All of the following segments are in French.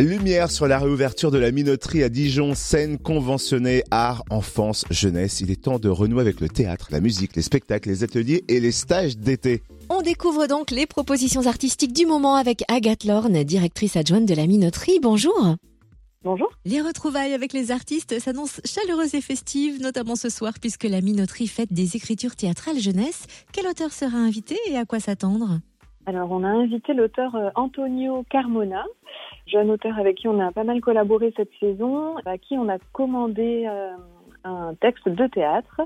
Lumière sur la réouverture de la minoterie à Dijon, scène conventionnée art, enfance, jeunesse. Il est temps de renouer avec le théâtre, la musique, les spectacles, les ateliers et les stages d'été. On découvre donc les propositions artistiques du moment avec Agathe Lorne, directrice adjointe de la minoterie. Bonjour. Bonjour. Les retrouvailles avec les artistes s'annoncent chaleureuses et festives, notamment ce soir puisque la minoterie fête des écritures théâtrales jeunesse. Quel auteur sera invité et à quoi s'attendre? Alors, on a invité l'auteur euh, Antonio Carmona, jeune auteur avec qui on a pas mal collaboré cette saison, à qui on a commandé euh, un texte de théâtre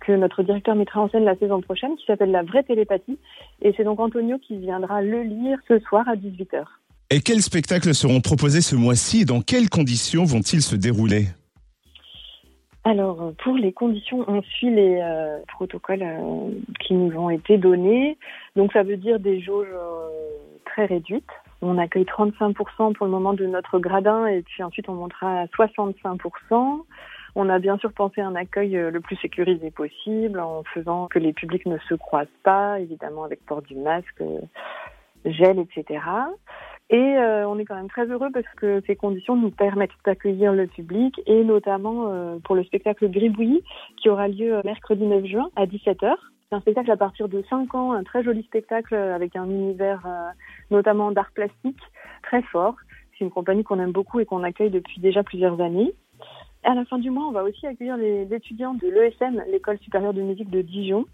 que notre directeur mettra en scène la saison prochaine, qui s'appelle La vraie télépathie. Et c'est donc Antonio qui viendra le lire ce soir à 18h. Et quels spectacles seront proposés ce mois-ci? Et dans quelles conditions vont-ils se dérouler? Alors, pour les conditions, on suit les euh, protocoles euh, qui nous ont été donnés. Donc, ça veut dire des jauges euh, très réduites. On accueille 35% pour le moment de notre gradin et puis ensuite on montera à 65%. On a bien sûr pensé à un accueil le plus sécurisé possible en faisant que les publics ne se croisent pas, évidemment avec port du masque, gel, etc. Et euh, on est quand même très heureux parce que ces conditions nous permettent d'accueillir le public et notamment euh, pour le spectacle Gribouillis qui aura lieu mercredi 9 juin à 17h. C'est un spectacle à partir de 5 ans, un très joli spectacle avec un univers euh, notamment d'art plastique très fort. C'est une compagnie qu'on aime beaucoup et qu'on accueille depuis déjà plusieurs années. À la fin du mois, on va aussi accueillir les étudiants de l'ESM, l'école supérieure de musique de Dijon,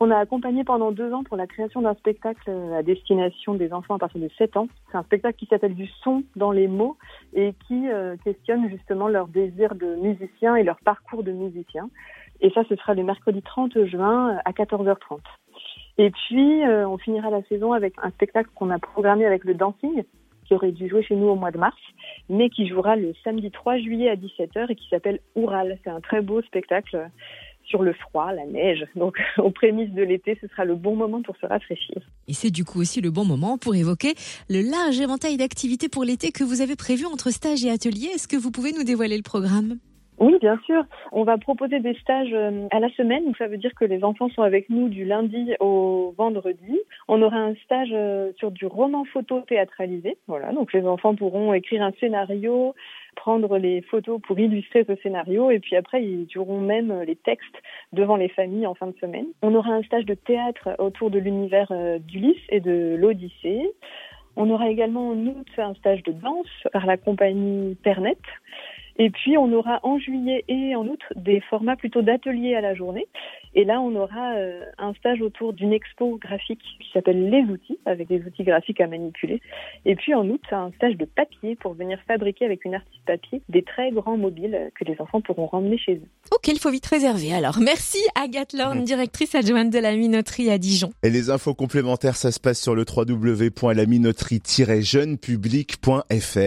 qu'on a accompagné pendant deux ans pour la création d'un spectacle à destination des enfants à partir de 7 ans. C'est un spectacle qui s'appelle Du son dans les mots et qui euh, questionne justement leur désir de musicien et leur parcours de musicien. Et ça, ce sera le mercredi 30 juin à 14h30. Et puis, euh, on finira la saison avec un spectacle qu'on a programmé avec le dancing, qui aurait dû jouer chez nous au mois de mars, mais qui jouera le samedi 3 juillet à 17h et qui s'appelle Oural. C'est un très beau spectacle sur le froid, la neige. Donc, aux prémices de l'été, ce sera le bon moment pour se rafraîchir. Et c'est du coup aussi le bon moment pour évoquer le large éventail d'activités pour l'été que vous avez prévu entre stages et ateliers. Est-ce que vous pouvez nous dévoiler le programme? Oui, bien sûr. On va proposer des stages euh, à la semaine, donc ça veut dire que les enfants sont avec nous du lundi au vendredi. On aura un stage euh, sur du roman photo théâtralisé. Voilà, donc les enfants pourront écrire un scénario, prendre les photos pour illustrer ce scénario, et puis après ils auront même les textes devant les familles en fin de semaine. On aura un stage de théâtre autour de l'univers euh, d'Ulysse et de l'Odyssée. On aura également en août un stage de danse par la compagnie Pernet. Et puis, on aura en juillet et en août des formats plutôt d'ateliers à la journée. Et là, on aura euh, un stage autour d'une expo graphique qui s'appelle Les outils, avec des outils graphiques à manipuler. Et puis, en août, un stage de papier pour venir fabriquer avec une artiste papier des très grands mobiles que les enfants pourront ramener chez eux. Ok, il faut vite réserver. Alors, merci Agathe Lorne, directrice adjointe de la minoterie à Dijon. Et les infos complémentaires, ça se passe sur le www.laminoterie-jeunepublic.fr.